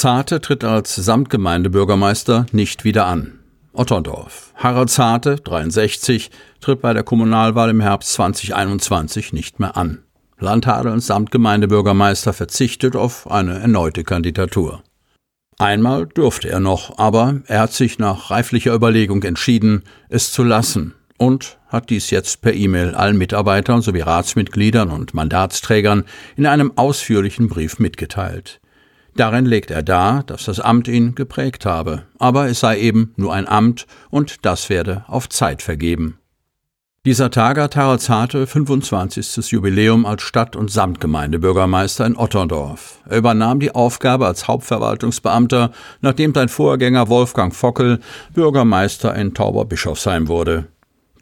Zarte tritt als Samtgemeindebürgermeister nicht wieder an. Otterndorf. Harald Zarte, 63, tritt bei der Kommunalwahl im Herbst 2021 nicht mehr an. Landhadelns Samtgemeindebürgermeister verzichtet auf eine erneute Kandidatur. Einmal durfte er noch, aber er hat sich nach reiflicher Überlegung entschieden, es zu lassen und hat dies jetzt per E-Mail allen Mitarbeitern sowie Ratsmitgliedern und Mandatsträgern in einem ausführlichen Brief mitgeteilt. Darin legt er dar, dass das Amt ihn geprägt habe, aber es sei eben nur ein Amt und das werde auf Zeit vergeben. Dieser Tag hat Harald Zarte 25. Jubiläum als Stadt- und Samtgemeindebürgermeister in Otterndorf. Er übernahm die Aufgabe als Hauptverwaltungsbeamter, nachdem sein Vorgänger Wolfgang Fockel Bürgermeister in Tauberbischofsheim wurde.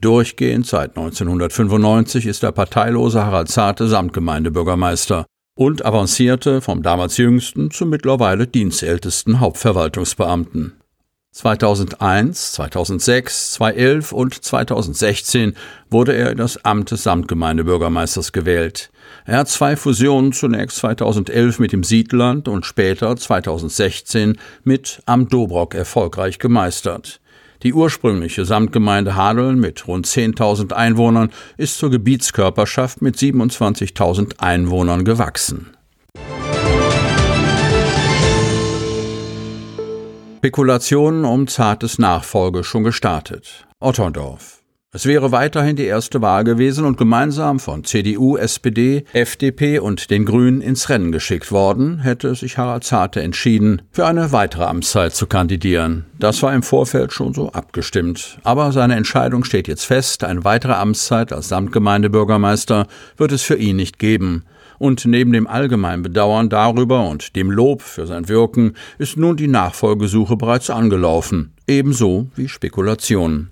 Durchgehend seit 1995 ist der parteilose Harald Zarte Samtgemeindebürgermeister und avancierte vom damals jüngsten zum mittlerweile dienstältesten Hauptverwaltungsbeamten. 2001, 2006, 2011 und 2016 wurde er in das Amt des Samtgemeindebürgermeisters gewählt. Er hat zwei Fusionen zunächst 2011 mit dem Siedland und später 2016 mit Am Dobrock erfolgreich gemeistert. Die ursprüngliche Samtgemeinde Hadeln mit rund 10.000 Einwohnern ist zur Gebietskörperschaft mit 27.000 Einwohnern gewachsen. Spekulationen um zartes Nachfolge schon gestartet. Otterndorf. Es wäre weiterhin die erste Wahl gewesen und gemeinsam von CDU, SPD, FDP und den Grünen ins Rennen geschickt worden, hätte sich Harald Zarte entschieden, für eine weitere Amtszeit zu kandidieren. Das war im Vorfeld schon so abgestimmt. Aber seine Entscheidung steht jetzt fest, eine weitere Amtszeit als Samtgemeindebürgermeister wird es für ihn nicht geben. Und neben dem allgemeinen Bedauern darüber und dem Lob für sein Wirken ist nun die Nachfolgesuche bereits angelaufen, ebenso wie Spekulationen.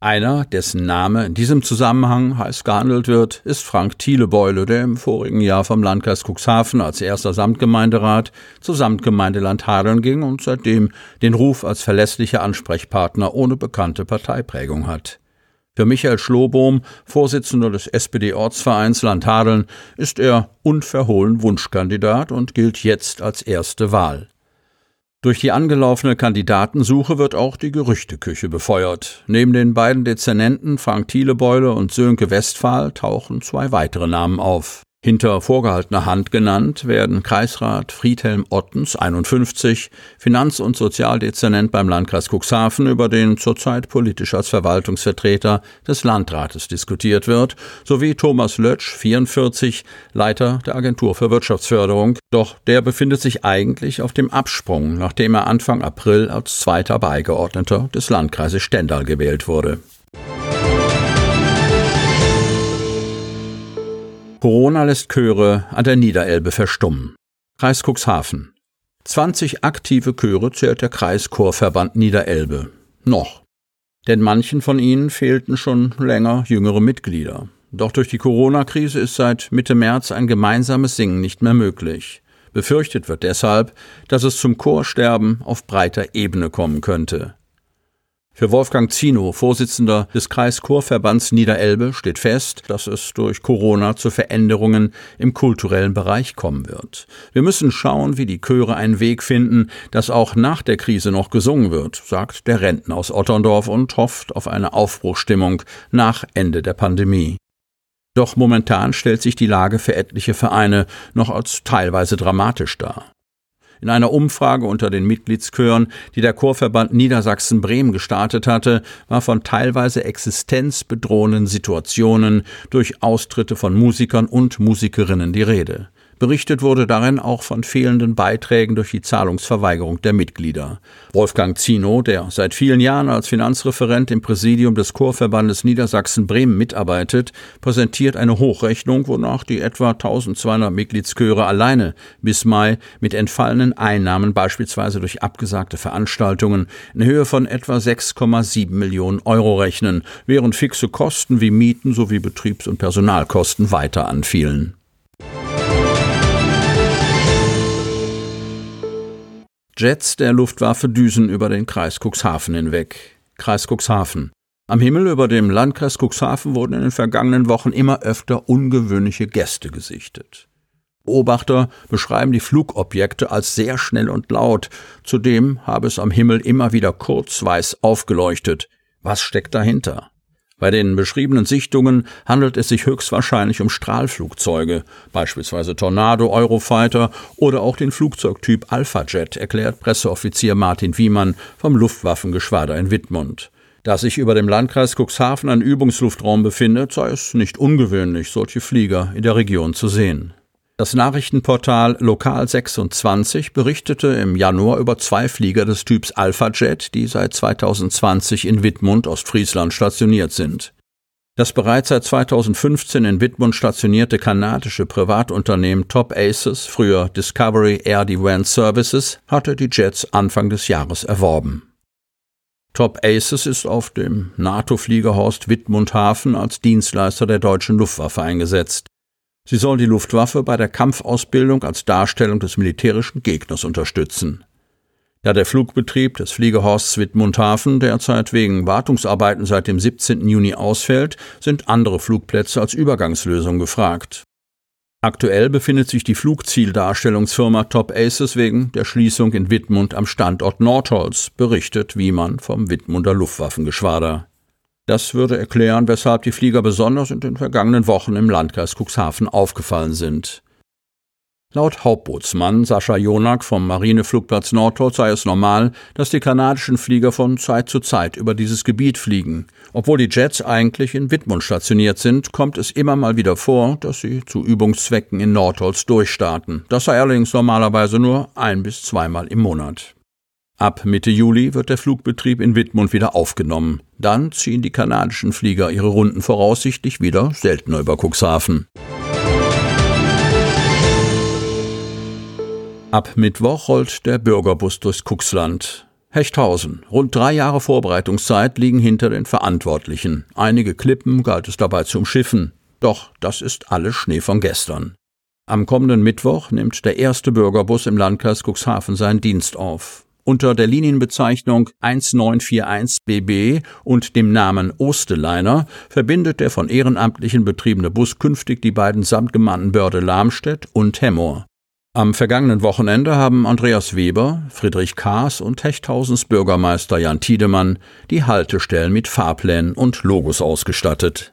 Einer, dessen Name in diesem Zusammenhang heiß gehandelt wird, ist Frank Thielebeule, der im vorigen Jahr vom Landkreis Cuxhaven als erster Samtgemeinderat zur Samtgemeinde Landhadeln ging und seitdem den Ruf als verlässlicher Ansprechpartner ohne bekannte Parteiprägung hat. Für Michael Schlobohm, Vorsitzender des SPD-Ortsvereins Landhadeln, ist er unverhohlen Wunschkandidat und gilt jetzt als erste Wahl. Durch die angelaufene Kandidatensuche wird auch die Gerüchteküche befeuert. Neben den beiden Dezernenten Frank Thielebeule und Sönke Westphal tauchen zwei weitere Namen auf. Hinter vorgehaltener Hand genannt werden Kreisrat Friedhelm Ottens 51, Finanz- und Sozialdezernent beim Landkreis Cuxhaven, über den zurzeit politisch als Verwaltungsvertreter des Landrates diskutiert wird, sowie Thomas Lötsch 44, Leiter der Agentur für Wirtschaftsförderung. Doch der befindet sich eigentlich auf dem Absprung, nachdem er Anfang April als zweiter Beigeordneter des Landkreises Stendal gewählt wurde. Corona lässt Chöre an der Niederelbe verstummen. Kreis Cuxhaven. 20 aktive Chöre zählt der Kreischorverband Niederelbe. Noch. Denn manchen von ihnen fehlten schon länger jüngere Mitglieder. Doch durch die Corona-Krise ist seit Mitte März ein gemeinsames Singen nicht mehr möglich. Befürchtet wird deshalb, dass es zum Chorsterben auf breiter Ebene kommen könnte. Für Wolfgang Zino, Vorsitzender des Kreischorverbands Niederelbe, steht fest, dass es durch Corona zu Veränderungen im kulturellen Bereich kommen wird. Wir müssen schauen, wie die Chöre einen Weg finden, dass auch nach der Krise noch gesungen wird, sagt der Rentner aus Otterndorf und hofft auf eine Aufbruchstimmung nach Ende der Pandemie. Doch momentan stellt sich die Lage für etliche Vereine noch als teilweise dramatisch dar. In einer Umfrage unter den Mitgliedschören, die der Chorverband Niedersachsen-Bremen gestartet hatte, war von teilweise existenzbedrohenden Situationen durch Austritte von Musikern und Musikerinnen die Rede. Berichtet wurde darin auch von fehlenden Beiträgen durch die Zahlungsverweigerung der Mitglieder. Wolfgang Zino, der seit vielen Jahren als Finanzreferent im Präsidium des Chorverbandes Niedersachsen-Bremen mitarbeitet, präsentiert eine Hochrechnung, wonach die etwa 1200 Mitgliedschöre alleine bis Mai mit entfallenen Einnahmen beispielsweise durch abgesagte Veranstaltungen in Höhe von etwa 6,7 Millionen Euro rechnen, während fixe Kosten wie Mieten sowie Betriebs- und Personalkosten weiter anfielen. Jets der Luftwaffe düsen über den Kreis Cuxhaven hinweg. Kreis Cuxhaven. Am Himmel über dem Landkreis Cuxhaven wurden in den vergangenen Wochen immer öfter ungewöhnliche Gäste gesichtet. Beobachter beschreiben die Flugobjekte als sehr schnell und laut. Zudem habe es am Himmel immer wieder kurz weiß aufgeleuchtet. Was steckt dahinter? Bei den beschriebenen Sichtungen handelt es sich höchstwahrscheinlich um Strahlflugzeuge, beispielsweise Tornado Eurofighter oder auch den Flugzeugtyp Alpha Jet, erklärt Presseoffizier Martin Wiemann vom Luftwaffengeschwader in Wittmund. Da sich über dem Landkreis Cuxhaven ein Übungsluftraum befindet, sei es nicht ungewöhnlich, solche Flieger in der Region zu sehen. Das Nachrichtenportal Lokal 26 berichtete im Januar über zwei Flieger des Typs Alpha Jet, die seit 2020 in Wittmund, Ostfriesland stationiert sind. Das bereits seit 2015 in Wittmund stationierte kanadische Privatunternehmen Top Aces, früher Discovery Air Defense Services, hatte die Jets Anfang des Jahres erworben. Top Aces ist auf dem NATO-Fliegerhorst Wittmund Hafen als Dienstleister der deutschen Luftwaffe eingesetzt. Sie soll die Luftwaffe bei der Kampfausbildung als Darstellung des militärischen Gegners unterstützen. Da der Flugbetrieb des Fliegehorsts Wittmundhafen derzeit wegen Wartungsarbeiten seit dem 17. Juni ausfällt, sind andere Flugplätze als Übergangslösung gefragt. Aktuell befindet sich die Flugzieldarstellungsfirma Top Aces wegen der Schließung in Wittmund am Standort Nordholz, berichtet Wiemann vom Wittmunder Luftwaffengeschwader. Das würde erklären, weshalb die Flieger besonders in den vergangenen Wochen im Landkreis Cuxhaven aufgefallen sind. Laut Hauptbootsmann Sascha Jonak vom Marineflugplatz Nordholz sei es normal, dass die kanadischen Flieger von Zeit zu Zeit über dieses Gebiet fliegen. Obwohl die Jets eigentlich in Wittmund stationiert sind, kommt es immer mal wieder vor, dass sie zu Übungszwecken in Nordholz durchstarten. Das sei allerdings normalerweise nur ein bis zweimal im Monat. Ab Mitte Juli wird der Flugbetrieb in Wittmund wieder aufgenommen. Dann ziehen die kanadischen Flieger ihre Runden voraussichtlich wieder seltener über Cuxhaven. Ab Mittwoch rollt der Bürgerbus durchs Cuxland. Hechthausen. Rund drei Jahre Vorbereitungszeit liegen hinter den Verantwortlichen. Einige Klippen galt es dabei zu umschiffen. Doch das ist alles Schnee von gestern. Am kommenden Mittwoch nimmt der erste Bürgerbus im Landkreis Cuxhaven seinen Dienst auf. Unter der Linienbezeichnung 1941 BB und dem Namen Osteliner verbindet der von Ehrenamtlichen betriebene Bus künftig die beiden Samtgemeinden Börde-Lamstedt und Hemmoor. Am vergangenen Wochenende haben Andreas Weber, Friedrich Kaas und Hechthausens Bürgermeister Jan Tiedemann die Haltestellen mit Fahrplänen und Logos ausgestattet.